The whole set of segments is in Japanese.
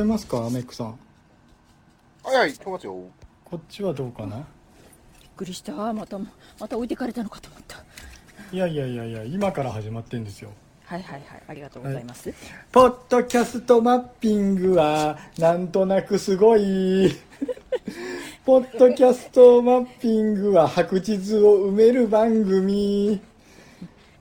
こえますかメックさん？はいはい、聞こえますよ。こっちはどうかな？びっくりした。またまた置いてかれたのかと思った。いやいやいやいや今から始まってんですよ。はいはいはいありがとうございます、ポッドキャストマッピングはなんとなくすごい。ポッドキャストマッピングは白地図を埋める番組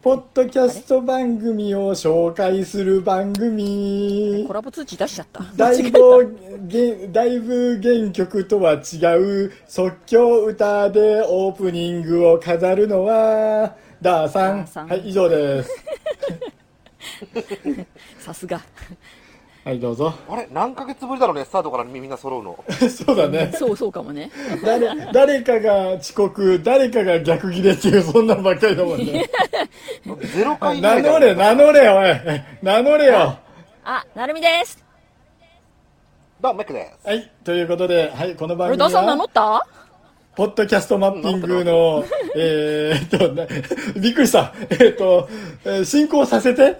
ポッドキャスト番組を紹介する番組。コラボ通知出しちゃった。だいぶげだいぶ原曲とは違う即興歌でオープニングを飾るのはダーさん。はい以上です。さすがはいどうぞ。あれ何ヶ月ぶりだろうね、スタートからみんな揃うの。そうだね。そうそうかもね。誰誰かが遅刻誰かが逆ギレっていうそんなんばっかりだもんね。ゼロ回名乗れ名乗れおい。名乗れよ。あなるみです。どうも、メックです。はいということで、はい、この番組あれダーさん名乗はった？ポッドキャストマッピングの、えーっと、なびっくりした。えーっと、えー進行させて。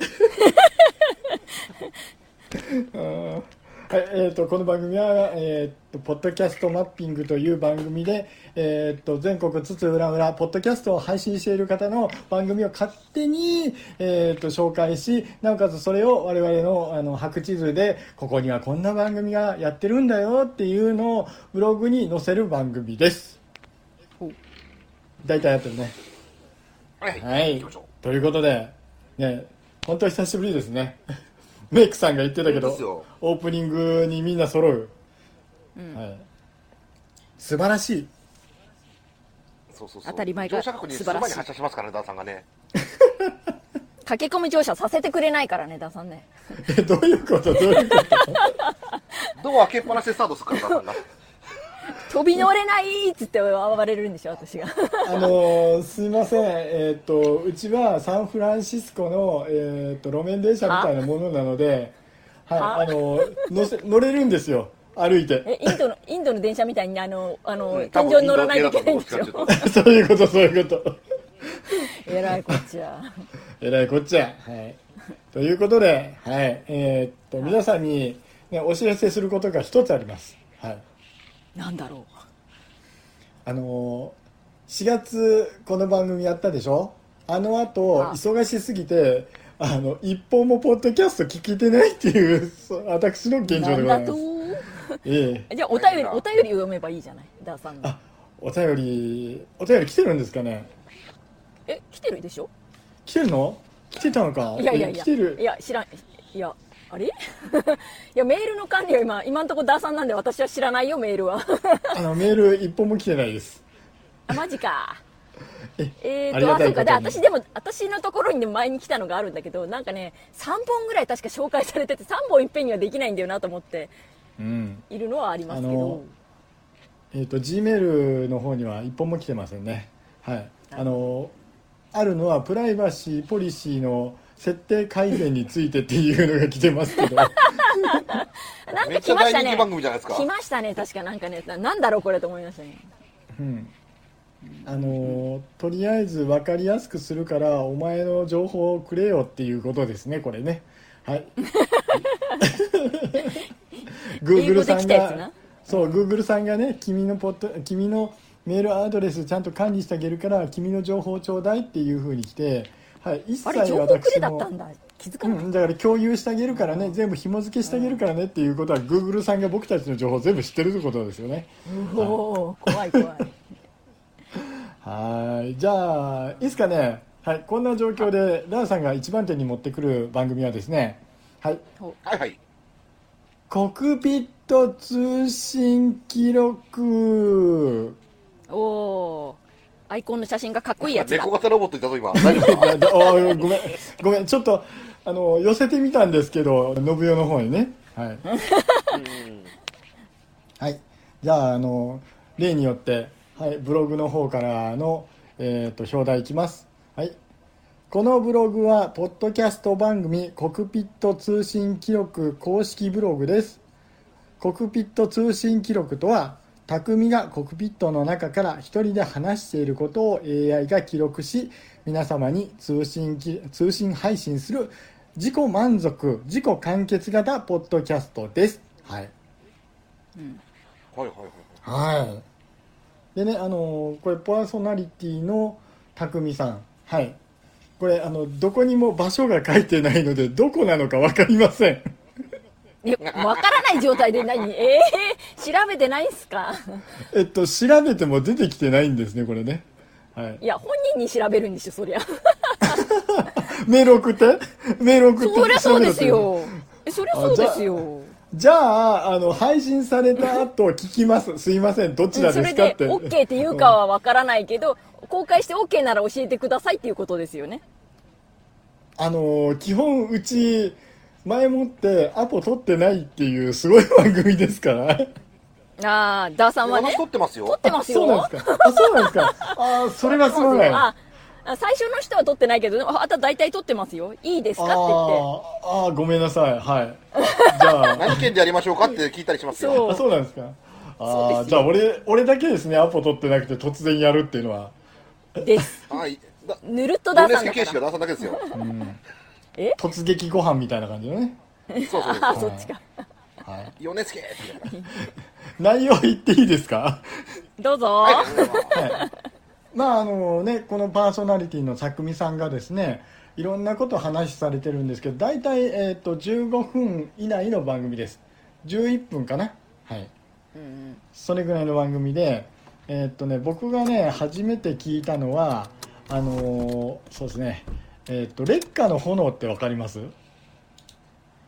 えーっと、この番組は、えーっと、ポッドキャストマッピングという番組で、えーっと、全国津々浦々、ポッドキャストを配信している方の番組を勝手に、えーっと、紹介し、なおかつそれを我々の、あの、白地図で、ここにはこんな番組がやってるんだよっていうのをブログに載せる番組です。大体やってるね。はいは。はい。ということで、ね、本当久しぶりですね。メイクさんが言ってたけどオープニングにみんな揃う。はい。素晴らしい。そうそうそう。当たり前が乗車確認する素晴らしい前に発車しますからね、ダーさんがね。駆け込み乗車させてくれないからねダーさんねえ、どういうこと？どういうこと？ドア開けっぱなしでスタートするから、ダーさんが。飛び乗れないっつって暴れるんでしょ私があのーすいません、えっ、と、うちはサンフランシスコの、えっ、と、路面電車みたいなものなので、はい、はあのー乗せ、乗れるんですよ。歩いて。えインドのインドの電車みたいにあのあの、うん天井に乗らないといけないんでし多分インド系だと思ょうそういうこと、そういうこと。えらいこっちゃえらいこっちゃ。はい。ということで、はい。えーっと、皆さんに、ね、お知らせすることが一つあります。はい。なんだろう。あのー、4月、この番組やったでしょ？あの後、あ。忙しすぎて、あの、一本もポッドキャスト聞けてないっていう、私の現状でござないます。とええ。じゃあお便りお便りを読めばいいじゃない？ダーさんがあ、お便り、お便り来てるんですかね？え来てるでしょ？来てるの？来てたのか？いやいやいや。え来てる。い。や知らん。いやあれ？いやメールの管理は今今のところダーさんなんで私は知らないよメールは。あの、メール一本も来てないです。あマジか。ええーありがとあそうか。で私でも私のところに、ね、前に来たのがあるんだけどなんかね3本ぐらい確か紹介されてて3本いっぺんにはできないんだよなと思ってうん。いるのはありますけあのどえっ、と G メールの方には一本も来てませんね。はい。あのあるのはプライバシーポリシーの設定改善についてっていうのが来てますけど。なんめっちか来ましたね。ゃ大人気番組じゃないですか。来ましたね確か。なんかねななんだろうこれと思いましたねうん。あのとりあえず分かりやすくするからお前の情報をくれよっていうことですねこれね。はい。英 Google 語さんがそう Google さんがね君のポッド君のメールアドレスちゃんと管理してあげるから君の情報ちょうだいっていうふうに来て、はい、一切あれ情報くれ私もだったんだ。気づかうなかっん、だから共有してあげるからね全部紐付けしてあげるからねっていうことは Google さんが僕たちの情報を全部知ってるってことですよね。た、おお怖い怖い。はいじゃあいいですかねはいこんな状況でラーさんが一番手に持ってくる番組はですねはい。はいはい。コクピット通信記録。おおアイコンの写真がかっこいいやつだ。猫型ロボットいたぞ、今。ごめん。ごめん。ちょっとあの寄せてみたんですけど信代の方にね。はい。うん。はい、じゃああの例によって、はい、ブログの方からの、えー、と表題いきます、はい、このブログはポッドキャスト番組コクピット通信記録公式ブログです。コクピット通信記録とは匠がコクピットの中から一人で話していることを AI が記録し皆様に通信き通信配信する自己満足自己完結型ポッドキャストです。はい。はいはいはい。はい。でねあのこれパーソナリティの匠さん。はい。これあのどこにも場所が書いてないのでどこなのか分かりません。えわからない状態で何？ええ調べてないんすか？えっと調べても出てきてないんですねこれね。はい。いや本人に調べるんでしょそりゃ。メール送って？メール送って？そりゃそうですよ。えそりゃそうですよ。じゃああの配信された後聞きます。すいません。どちらそれでですかって OK って言うかはわからないけど公開して OK なら教えてくださいっていうことですよね。あの基本うち前もってアポ取ってないっていうすごい番組ですからああダーさんはね。私撮ってますよ。撮っ。てますそうよなんですか。あそうなんですか。あ それはすごい。ああ最初の人は撮ってないけどああと大体撮ってますよ。いいですかって言って。あーあーごめんなさい。はい。じゃあ。何県でやりましょうかって聞いたりしますよ。そう。あそうなんですか。あーじゃあ俺俺だけですねアポ取ってなくて突然やるっていうのは。です。はい。だぬるっとダ米ーさんだから。助形式はダーさんだけですよ。え？突撃ご飯みたいな感じのね、そうそうあそ。そうっちか。はい、米助って言うから内容言っていいですか？どうぞ、はい。まああのねこのパーソナリティの匠さんがですねいろんなことを話されてるんですけど大体、えー、と15分以内の番組です。11分かな？はい。うんうん。それぐらいの番組でえーっとね僕がね初めて聞いたのはあのーそうですね。えーっと烈火の炎ってわかります？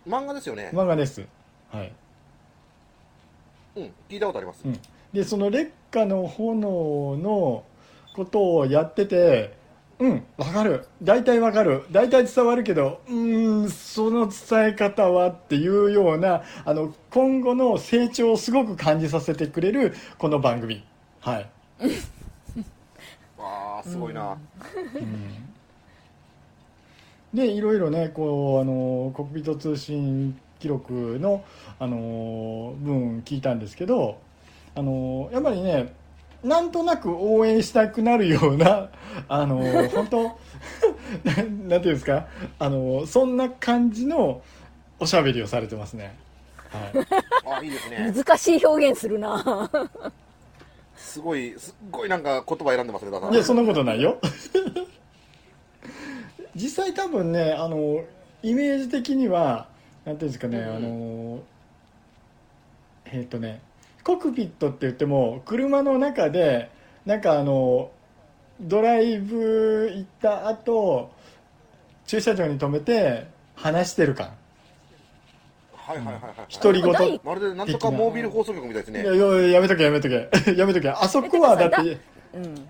漫画ですよね。漫画です。はい、うん。聞いたことありますう。ん、でその烈火の炎のことをやっててうんわかる大体わかる大体伝わるけどうーんその伝え方はっていうようなあの今後の成長をすごく感じさせてくれるこの番組はいわあ、すごいな。でいろいろねこうあのコックピット通信記録のあの文聞いたんですけどあのやっぱりねなんとなく応援したくなるような あの本当な なんていうんですかあのそんな感じのおしゃべりをされてますね。はいあ、いいですね。難しい表現するなすごい、すっごいなんか言葉選んでますね。いやそんなことないよ 実際多分ねあのイメージ的にはなんていうんですかね、うんあのえっ、とねコックピットって言っても車の中でなんかあのドライブ行った後駐車場に止めて話してる感。はいはいはいはい。独り言第まるでなんとかモービル放送局みたいですね。いや。いややめとけやめとけ。やめとけ。あそこはだって。うん。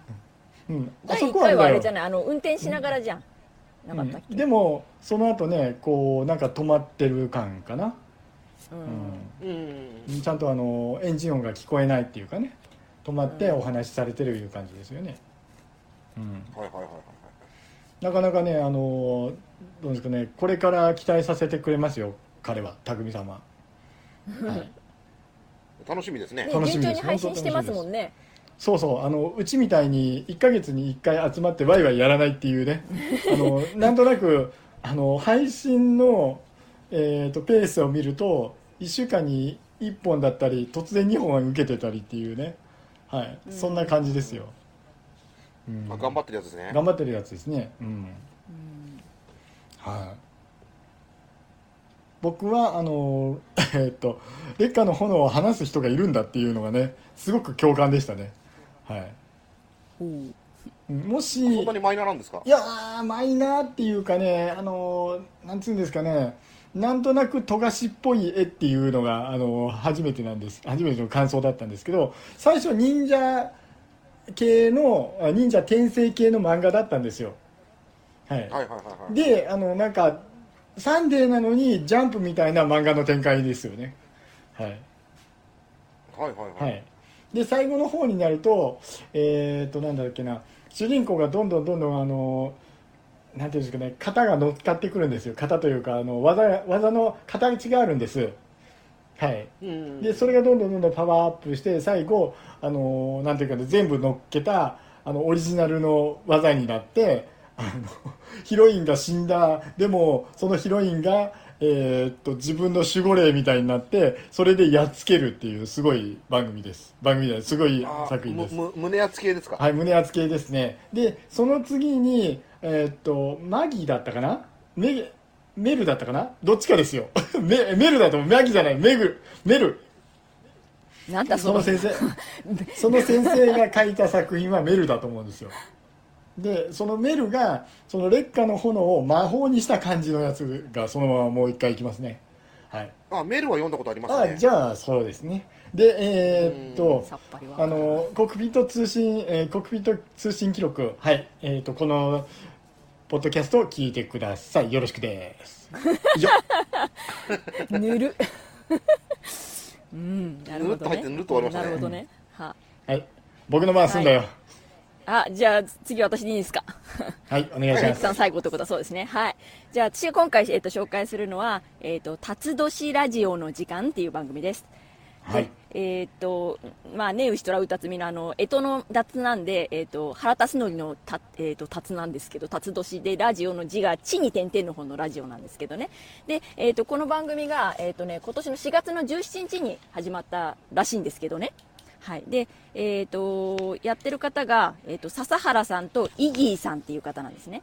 うん、あ第1そこはあれじゃない？あの運転しながらじゃん、なかったっけ、うん。でもその後ねこうなんか止まってる感かな、うん。うん。うん、ちゃんとあのエンジン音が聞こえないっていうかね。止まってお話しされてるいう感じですよね、うん、はいはいはいはいなかなかねあのどうですかね。これから期待させてくれますよ彼は。匠様は。い。楽しみですね。ね。楽しみです順調に配信してますもんねそうそうあのうちみたいに1ヶ月に1回集まってワイワイやらないっていうね。あのなんとなくあの配信の、えー、とペースを見ると1週間に1本だったり突然2本は受けてたりっていうね、はい、そんな感じですよ、うん。あ頑張ってるやつですね。頑張ってるやつですね。うん、はい。僕はあの えっと烈火の炎を話す人がいるんだっていうのがねすごく共感でしたねはい。う。んもしそんなにマイナーなんですか？いやーマイナーっていうかねあのーなんつうんですかねなんとなく富樫っぽい絵っていうのが、あのー初めてなんです。初めての感想だったんですけど最初忍者系のあ忍者転生系の漫画だったんですよ。はい、はいはいはいはい。であのなんかサンデーなのにジャンプみたいな漫画の展開ですよね。はい。はいはいは。はいい、で最後の方になるとえっ、となんだっけな。主人公がどんどんどんどんあのなんていうんですかね型が乗っかってくるんですよ。型というかあの技技の形があるんです。はい。うん。でそれがどんどんどんどんパワーアップして最後あのなんていうかね全部乗っけたあのオリジナルの技になってあのヒロインが死んだ。でもそのヒロインが、えーっと自分の守護霊みたいになってそれでやっつけるっていうすごい番組です。番組ですすごいあ作品です。胸圧系ですか、はい胸圧系ですね。でその次にえーっとマギだったかな？メメルだったかな？どっちかですよ。メメルだと思う。マギじゃない。メグ。メル。なんだそのその先生。その先生が書いた作品はメルだと思うんですよでそのメルがその烈火の炎を魔法にした感じのやつがそのままもう一回いきますね。はい。あメールは読んだことありますあねじゃあそうですね。でえーっとあのコックピット通信、えーコックピット通信記録はいえーっとこのポッドキャストを聞いてください。よろしくです。以上ぬる。うんなるほどね。ぬるっと入ってぬるっと終わりましたね。なるほどね。は。はい。僕の番済んだよあじゃあ次私でいいですか？はい、お願いしますさん最後ということはそうですね。はい。じゃあ私が今回、えっと紹介するのは、えっと、辰年ラジオの時間っていう番組です。ではいえっと、まあね、牛とらうたつみのあの、干支の脱なんで、えっと、腹立つのりのた、えっと、達なんですけど、辰年でラジオの字が地に点々の方のラジオなんですけどね。で、えっと、この番組が、えっとね、今年の4月の17日に始まったらしいんですけどね。はい。で、えっ、と、やってる方が、えっ、と、笹原さんとイギーさんっていう方なんですね。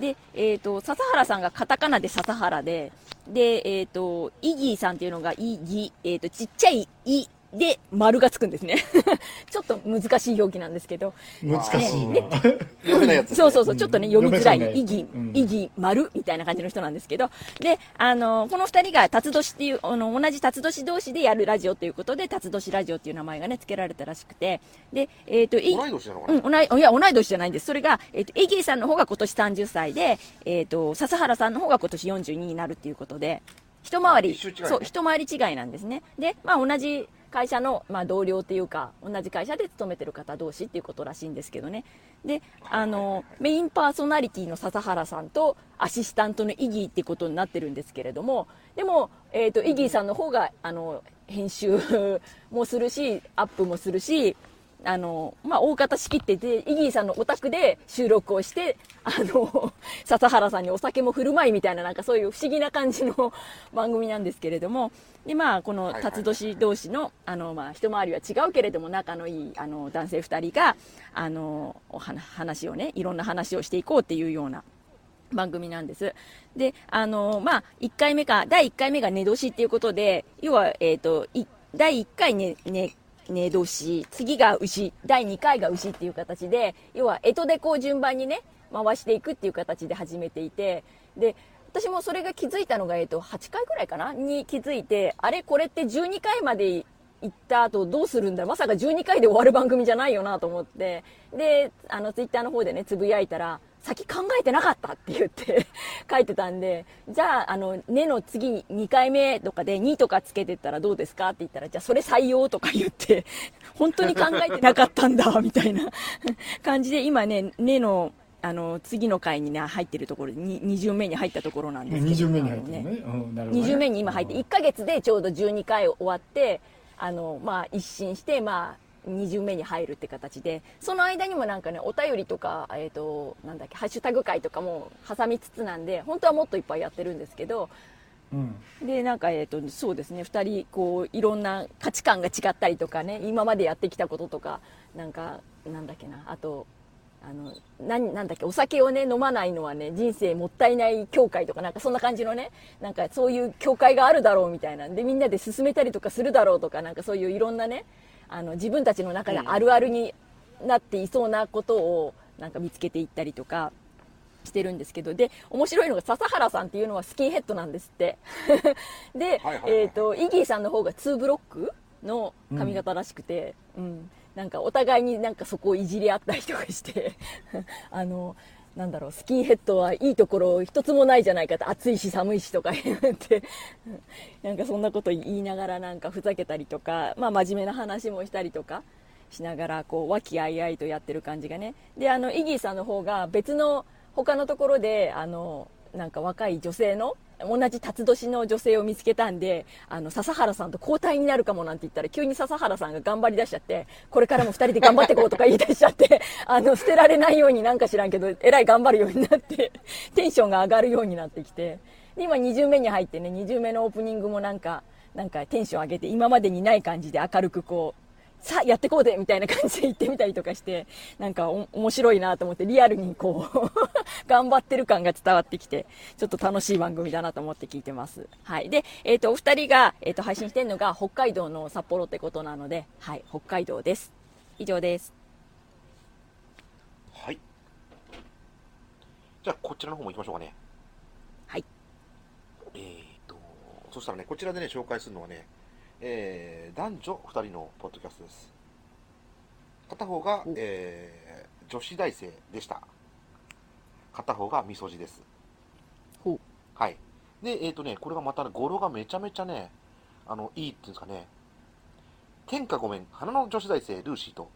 で、えっ、と、笹原さんがカタカナで笹原で、で、えっ、と、イギーさんっていうのがイギ、えっ、と、ちっちゃいイで丸がつくんですね。ちょっと難しい表記なんですけど。難しいな、読めないやつね、そうそうそう、ちょっとね、読みづらい。ね意義うん、意義丸みたいな感じの人なんですけど、で、あの、この二人が辰年っていう、あの、同じ辰年同士でやるラジオということで、辰年ラジオっていう名前がね、付けられたらしくて、で、えっ、と、い同い年なのかな、うん、同い、いや、同い年じゃないんです。それが、えっ、と、イギーさんの方が今年30歳で、えっ、と、笹原さんの方が今年42になるっていうことで、一回り、ね。そう、一回り違いなんですね。で、まあ同じ会社の、まあ同僚っていうか、同じ会社で勤めてる方同士っていうことらしいんですけどね。で、あの、メインパーソナリティの笹原さんと、アシスタントのイギーってことになってるんですけれども、でも、えっ、と、イギーさんの方が、あの、編集もするし、アップもするし、あの、まあ、大方仕切ってて、イギーさんのお宅で収録をして、あの、笹原さんにお酒も振る舞いみたいな、なんかそういう不思議な感じの 番組なんですけれども、で、まあ、この、辰年同士の、あの、まあ、一回りは違うけれども、仲のいい、あの、男性二人が、あの、お話話をね、いろんな話をしていこうっていうような、番組なんです。で、あのまあ、1回目か、第1回目が寝年っていうことで、要は、えっ、と、い第1回ね、ね、寝年、次が牛、第2回が牛っていう形で、要は、干支でこう順番にね、回していくっていう形で始めていて、で、私もそれが気づいたのが、えっ、と、8回ぐらいかな？に気づいて、あれこれって12回まで行った後どうするんだ？まさか12回で終わる番組じゃないよなと思って、で、あの、ツイッターの方でね、つぶやいたら、先考えてなかったって言って 書いてたんで、じゃあ、あの、ねの次に2回目とかで2とかつけてったらどうですかって言ったら、じゃあそれ採用とか言って、本当に考えてなかったんだ、みたいな 感じで、今ね、ねの、あの、次の回にね、入ってるところで、に2巡目に入ったところなんですけど。2巡目に入ってね。ね。2巡目に今入って、1ヶ月でちょうど12回終わって、あの、まあ、一新して、まあ、2巡目に入るって形で、その間にもなんかね、お便りとか、えっ、と、なんだっけ、ハッシュタグ会とかも挟みつつなんで、本当はもっといっぱいやってるんですけど、うん。で、なんか、えっ、と、そうですね、2人、こう、いろんな価値観が違ったりとかね、今までやってきたこととか、なんか、なんだっけな、あと、あの、なん、なんだっけ、お酒をね、飲まないのはね、人生もったいない協会とか、なんかそんな感じのね、なんかそういう協会があるだろうみたいなんで、みんなで進めたりとかするだろうとか、なんかそういういろんなね、あの、自分たちの中であるあるになっていそうなことを、なんか見つけていったりとか、してるんですけど、で、面白いのが笹原さんっていうのはスキンヘッドなんですって。で、はいはいはいえっ、と、イギーさんの方が2ブロックの髪型らしくて、うん、なんかお互いになんかそこをいじり合ったりとかして、あの、なんだろう、スキンヘッドはいいところ一つもないじゃないかと、暑いし寒いしとか言 って、なんかそんなこと言いながらなんかふざけたりとか、まあ真面目な話もしたりとかしながら、こう、和気あいあいとやってる感じがね。で、あの、イギーさんの方が別の他のところで、あの、なんか若い女性の、同じ辰年の女性を見つけたんで、あの、笹原さんと交代になるかもなんて言ったら、急に笹原さんが頑張り出しちゃって、これからも二人で頑張ってこうとか言い出しちゃって、あの、捨てられないようになんか知らんけど、えらい頑張るようになって、テンションが上がるようになってきて、で今2巡目に入ってね2巡目のオープニングもなんかなんかテンション上げて今までにない感じで明るくこうさあやってこうでみたいな感じで言ってみたりとかしてなんかお面白いなと思ってリアルにこう 頑張ってる感が伝わってきてちょっと楽しい番組だなと思って聞いてます。はい。で、えー、とお二人が、えー、と配信してるのが北海道の札幌ってことなのではい。北海道です。以上です。はい。じゃあ、こちらの方も行きましょうかね。はい。えーと、そしたらね、こちらでね、紹介するのはね、えー、男女2人のポッドキャストです。片方が、えー、女子大生でした。片方がみそじです。はい。で、えっ、とね、これがまたね、語呂がめちゃめちゃね、あの、いいっていうんですかね、天下ごめん、花の女子大生ルーシーと、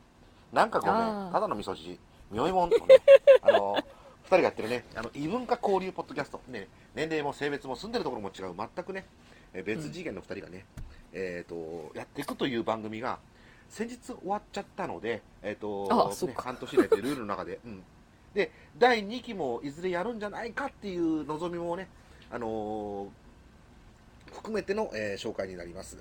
なんかごめん、ただのみそじ、みょいもんとね、あの、二人がやってるね、あの、異文化交流ポッドキャスト、ね、年齢も性別も住んでるところも違う、全くね、えー別次元の二人がね、えっ、と、やっていくという番組が、先日終わっちゃったので、えっ、と、ね、半年以内というルールの中で、うん。で、第2期もいずれやるんじゃないかっていう望みもね、あのー含めての、えー紹介になります。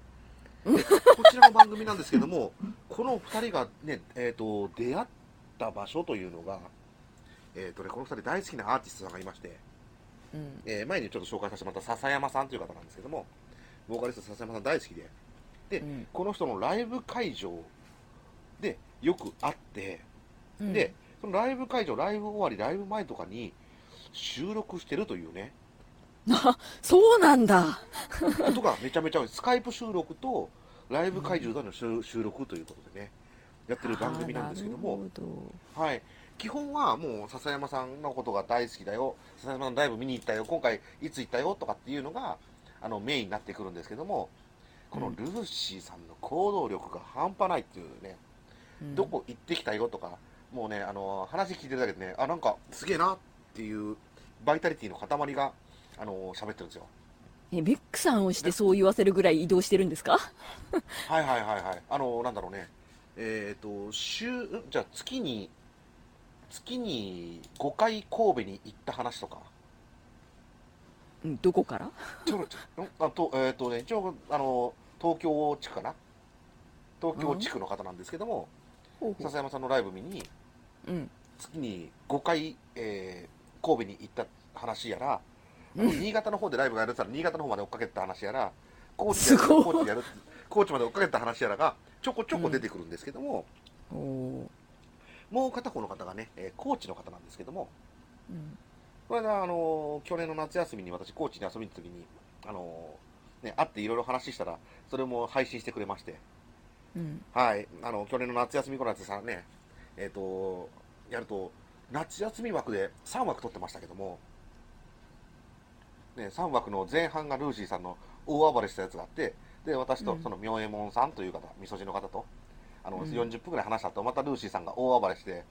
でこちらの番組なんですけども、この2人がね、えー、と出会った場所というのが、えーとね、この2人大好きなアーティストさんがいまして、うんえー前にちょっと紹介させてもらった笹山さんという方なんですけども、ボーカリスト笹山さん大好きで、で、うん。この人のライブ会場でよく会って、うん。で、そのライブ会場、ライブ終わり、ライブ前とかに収録してるというね、そうなんだ。こ とがめちゃめちゃスカイプ収録とライブ会場での収収録ということでね、やってる番組なんですけども、はい、基本はもう笹山さんのことが大好きだよ、笹山さんのライブ見に行ったよ、今回いつ行ったよ？とかっていうのがあのメインになってくるんですけども、このルーシーさんの行動力が半端ないっていうね、どどこ行ってきたよとか、もうね、あの話聞いてるだけでね、あ、なんかすげえなっていうバイタリティの塊が、あの喋ってるんですよ。えメックさんをしてそう言わせるぐらい移動してるんですか？はいはいはいはい。あの、なんだろうね。えっ、と、週、んじゃあ月に、月に5回神戸に行った話とか。うんどこから？ちょあと、えっ、とね、一応、あの、東京地区かな？東京地区の方なんですけども、ほうほ笹山さんのライブ見に、ううん。月に5回、えー神戸に行った話やら、あの新潟の方でライブがやるってたら、新潟の方まで追っかけてた話やら、高知高知でやる高知まで追っかけてた話やらが、ちょこちょこ出てくるんですけども、おー。もう片方の方がね、えー高知の方なんですけども、うんこれが、あのー去年の夏休みに私、高知に遊びに行った時に、あのーね、会っていろいろ話したら、それも配信してくれまして、うん。はい、あの、去年の夏休み頃のやつさね、えっ、と、やると、夏休み枠で3枠取ってましたけども、ね、3枠の前半がルーシーさんの大暴れしたやつがあって、で、私とうん。その明右衛門さんという方、みそじの方と、あの、うん。40分ぐらい話した後、またルーシーさんが大暴れして、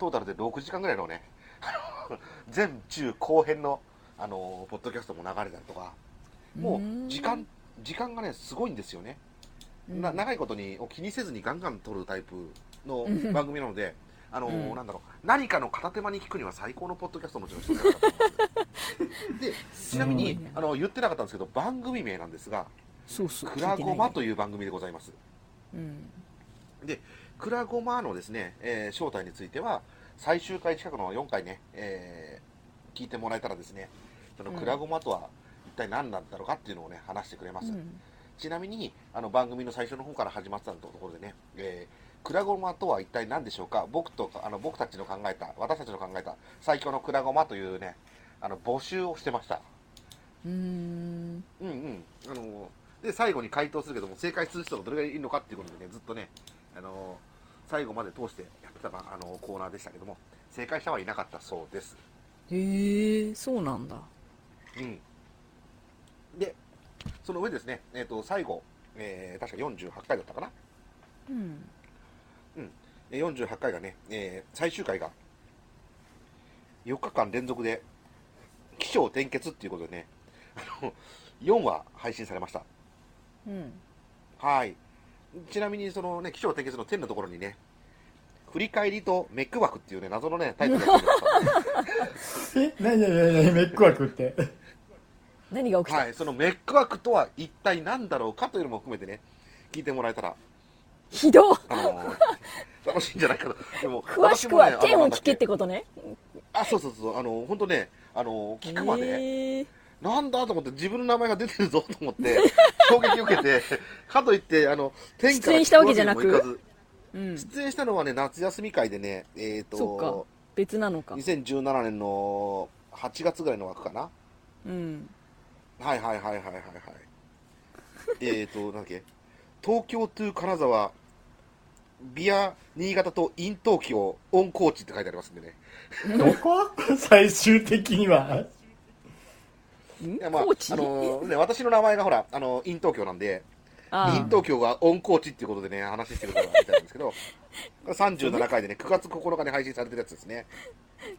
トータルで6時間ぐらいのね、あの前中後編の、あの、ポッドキャストも流れたりとか、もう時間、時間がね、すごいんですよね。うん。な長いことにを気にせずにガンガン撮るタイプのうん。番組なので、あのーうん。なんだろう、何かの片手間に聞くには最高のポッドキャストのうちの一つだと思います。で、ちなみに、あの言ってなかったんですけど、番組名なんですが、そうそうクラゴマという、いう番組でございます。うん。で、クラゴマのですね、えー正体については、最終回近くの4回ね、えー聞いてもらえたらですね、そのうん。クラゴマとは一体何なんだろうかっていうのをね、話してくれます。うん。ちなみにあの番組の最初の方から始まってたところでね、えークラゴマとは一体何でしょうか？僕とあの僕たちの考えた私たちの考えた最強のクラゴマというねあの募集をしてました。うーん。うんうん。あので最後に回答するけども正解する人がどれぐらいいるのかっていうことでねずっとねあの最後まで通してやってたあのコーナーでしたけども正解者はいなかったそうです。へえそうなんだ。うん。でその上ですね、えー、と最後、えー確か48回だったかな。うん。えー48回がね、えー最終回が4日間連続で起承転結っていうことでね、あの4話配信されました。うん。はい。ちなみにそのね、起承転結の点のところにね、振り返りとメック枠っていうね、謎のね、タイトルがついて。え何何何何メック枠って。何が起きた、はい、そのメック枠とは一体何だろうかというのも含めてね、聞いてもらえたら、ひど。っあのー 楽しいんじゃないかと。でも、詳しくは私もね天を聞けってことね。あ、そうそうそう、あの、本当ね、あの、聞くまで、へーなんだと思って、自分の名前が出てるぞと思って、衝撃を受けて、かといって、あの、天から出演したわけじゃなく？うん。ず出演したのはね、夏休み会でね、えっ、そっか。と、別なのか。2017年の8月ぐらいの枠かな？うん。はいはいはいはいはいはい。えっと、なんだっけ、東京トゥ金沢、ビア新潟とイン東京オンコーチって書いてありますんでね。どこ？最終的にはまあ、あのね、私の名前がほら、あの、 in 東京なんで、 in 東京が on 高知っていうことでね、話してることがみたいなんですけど、37回でね、9月9日に配信されてるやつですね。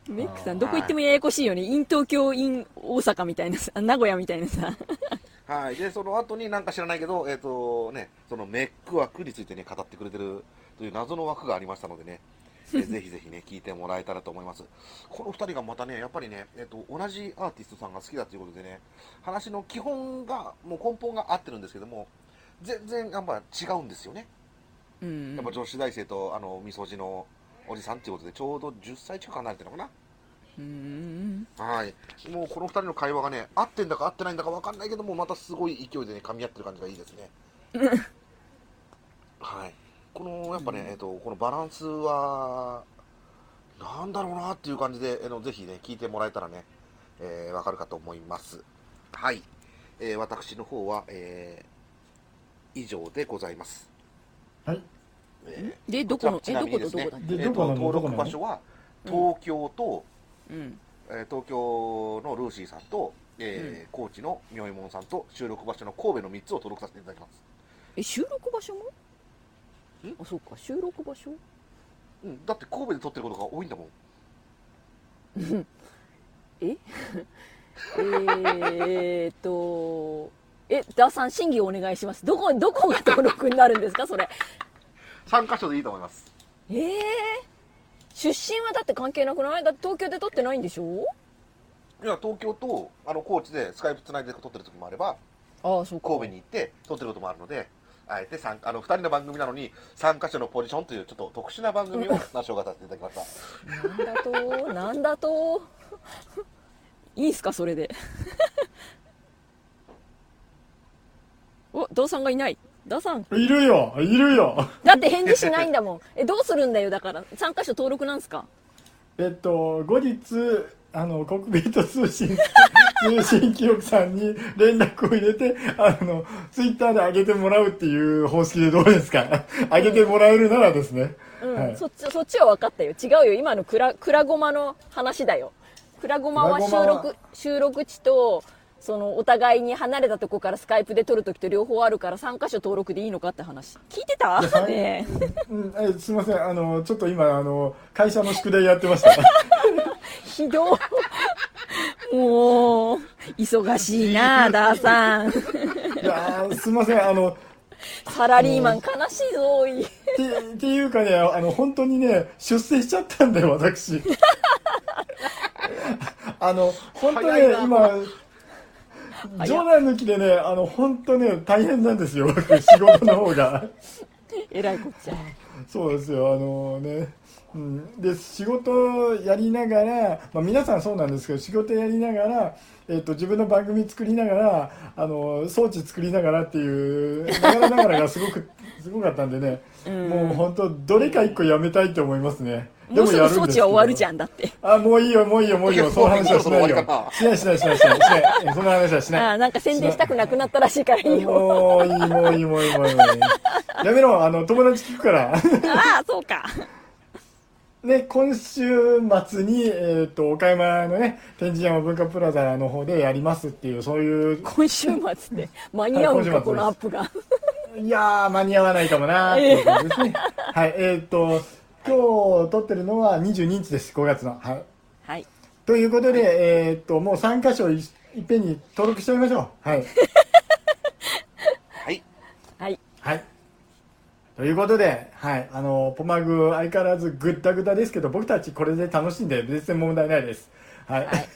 メックさんどこ行ってもややこしいよね。 in 東京 in 大阪みたいなさ名古屋みたいなさ。はい。で、その後になんか知らないけど、えっ、とね、そのメック枠についてね、語ってくれてるという謎の枠がありましたのでね、えーぜひぜひね、聞いてもらえたらと思います。この二人がまたね、やっぱりね、えっ、と、同じアーティストさんが好きだということでね、話の基本が、もう根本が合ってるんですけども、全然やっぱ違うんですよね。うんやっぱ女子大生と、あの、みそじのおじさんっていうことで、ちょうど10歳近く離れてるのかな。うんはい。もうこの二人の会話がね、合ってんだか合ってないんだか分かんないけども、またすごい勢いでね、噛み合ってる感じがいいですね。はい。この、やっぱね、えっと、このバランスは、なんだろうなっていう感じで、あのぜひね、聞いてもらえたらね、えー、わかるかと思います。はい。えー、私の方は、えー、以上でございます。はい。えでどこの？ちなみにえどこですねとどこだーえーとでどこなの？登録場所は、東京と、うん。えー東京のルーシーさんと、えー高知の妙右衛門さんと収録場所の神戸の3つを登録させていただきます。え収録場所も？んあそうか。収録場所？うん、だって神戸で撮ってることが多いんだもん。え？えーっとえダーさん審議をお願いします。どこどこが登録になるんですか？それ。3箇所でいいと思います。えー、出身はだって関係なくない？だって東京で撮ってないんでしょ？いや、東京とあの高知でスカイプつないで撮ってる時もあれば、ああそうか。神戸に行って撮ってることもあるので、あえて三あの2人の番組なのに3箇所のポジションというちょっと特殊な番組をなしょうがさせていただきました。なんだとなんだと。いいんすかそれで。おダーさんがいない。ダーさん。いるよ。いるよ。だって返事しないんだもん。えどうするんだよ。だから3箇所登録なんすか？えっと後日あのコックピット通信通信記録さんに連絡を入れてあのツイッターで上げてもらうっていう方式でどうですか上げてもらえるならですね、うん、はいそっちそっちは分かったよ違うよ今のクラクラゴマの話だよクラゴマは収録収録地とそのお互いに離れたとこからスカイプで撮るときと両方あるから3箇所登録でいいのかって話聞いてたねうん、えすみませんあのちょっと今あの会社の宿題やってましたひどいもう忙しいなダーさん。いやーすみませんあのサラリーマン悲しいぞおい。っていうかねあの本当にね出世しちゃったんだよ私。あの本当ね今冗談抜きでねあの本当ね大変なんですよ僕仕事の方が。えらいこっちゃ。そうですよあのねうん、で仕事やりながら、まあ、皆さんそうなんですけど仕事やりながら、えっと自分の番組作りながらあの装置作りながらっていうながらながらがすごく すごかったんでね、うん。もう本当どれか一個やめたいと思いますね。もうすぐ装置は終わるじんゃんだって。あもういいよもういいよもういいよ。その話はしないよ。しないしないしないしないしない。その話はしない。ああなんか宣伝したくなくなったらしいからいいよ。もういいもういいもういいもういい。もういいやめろ。あの友達聞くから。ああそうかで今週末に、えー、と岡山のね天神山文化プラザの方でやりますっていうそういう。今週末で 間に合うんかはいこのアップが。いやー間に合わないかもなーっていう感じですね。はいえっ、と今日撮ってるのは22日です5月の。はい。はい。ということで、えっ、ともう3箇所いいっぺんに登録しちゃいましょう。はいはい。はいはい。ということで、はい、あの、ポマグ相変わらずぐったぐたですけど、僕たちこれで楽しんで全然問題ないです。はい。はい。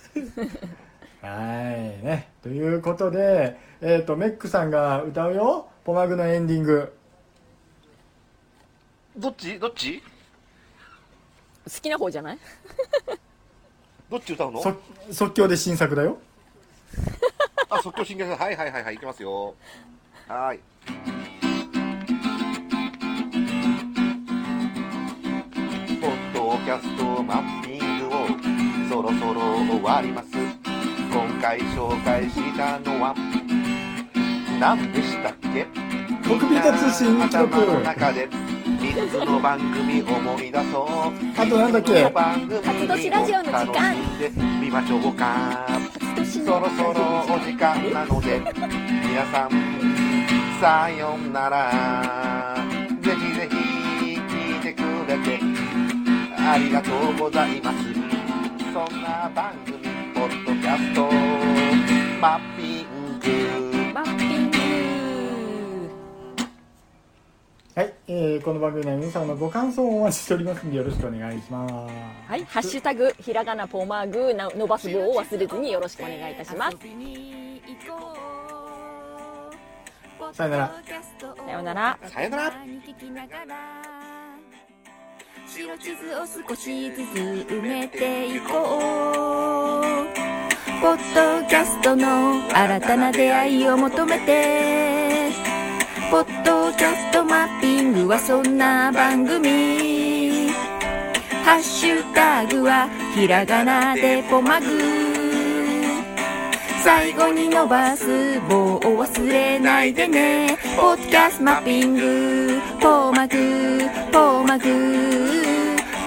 ね。ということで、えー、とメックさんが歌うよ。ポマグのエンディング。どっち？どっち？好きな方じゃない？どっち歌うの？そ即興で新作だよ。あ、即興新曲。はいはいはいはい、いきますよ。はーい。キャストマッピングをそろそろ終わります。今回紹介したのは何でしたっけ？コクピット通信頭の中で3つの番組思い出そう。あとなんだっけ？初年ラジオの時間楽しんでみましょうか年そろそろお時間なので皆さんさようならありがとうございます。そんな番組ポッドキャスト。マッピング。マッピング。はい、えーこの番組では皆さんのご感想をお待ちしておりますのでよろしくお願いします。はい、ハッシュタグひらがなポマグな伸ばす棒を忘れずによろしくお願いいたします。さよなら。さようなら。さよなら白地図を少しずつ埋めていこうポッドキャストの新たな出会いを求めてポッドキャストマッピングはそんな番組。ハッシュタグはひらがなでポマグ。最後に伸ばす棒を忘れないでね。ポッドキャストマッピング。ポーマグ。ポーマグ。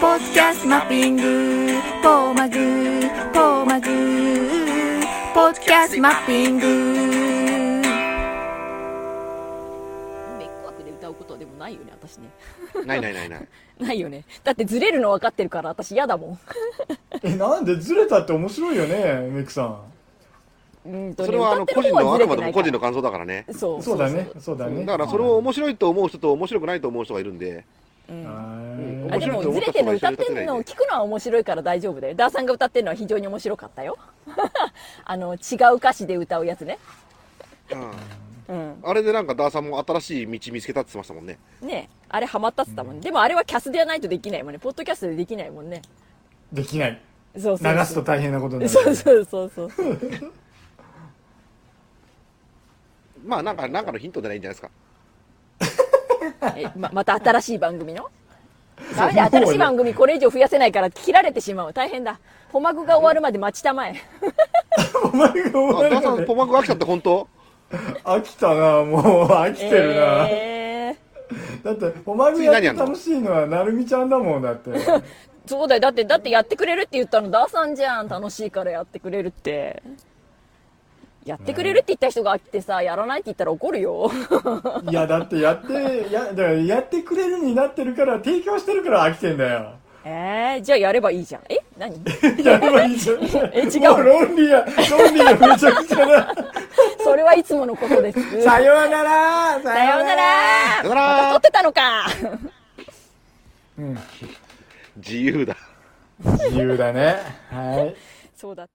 ポッドキャストマッピング。ポーマグ。ポーマグ。ポッドキャストマッピング。メックワークで歌うことでもないよね私ね。ないないないない。ないよね。だってずれるの分かってるから私嫌だもん。えなんでずれたって面白いよねメックさんうんとねそれはあの歌個人のあくまでも個人の感想だからね。そう。そうだねそうだね。だからそれを面白いと思う人と面白くないと思う人がいるんで。うん。はいあでもずれてるの歌ってるのを聞くのは面白いから大丈夫だよ。ダーさんが歌ってるのは非常に面白かったよ。あの違う歌詞で歌うやつね。うん。うん。あれでなんかダーさんも新しい道見つけたって言ってましたもんね。ねえ。あれハマったっつったもん、でもあれはキャスではないとできないもんね。ポッドキャストでできないもんね。できない。そうそう。流すと大変なことになる。そうそうそうそうまあなんかなんかのヒントでないいんじゃないですか。えままた新しい番組の？ダメで新しい番組これ以上増やせないから切られてしまう？大変だ。ホマグが終わるまで待ちたまえ。お前がおあダーさ前がんポマグ飽きたって本当？飽きたなもう飽きてるな、えだってお前がやって楽しいのはなるみちゃんだもんだって。ー、そうだよ。だってだってやってくれるって言ったのダーさんじゃん。楽しいからやってくれるってやってくれるって言った人が飽きてさやらないって言ったら怒るよ。いやだってやってやだからやってくれるになってるから提供してるから飽きてんだよ。えー、じゃあやればいいじゃん。え？何？やればいいじゃん。え違う？もう論理や論理がめちゃくちゃだ それはいつものことです。さようなら。ささようなら。さようなら。また撮ってたのか。うん。自由だ。自由だね。はい。そうだ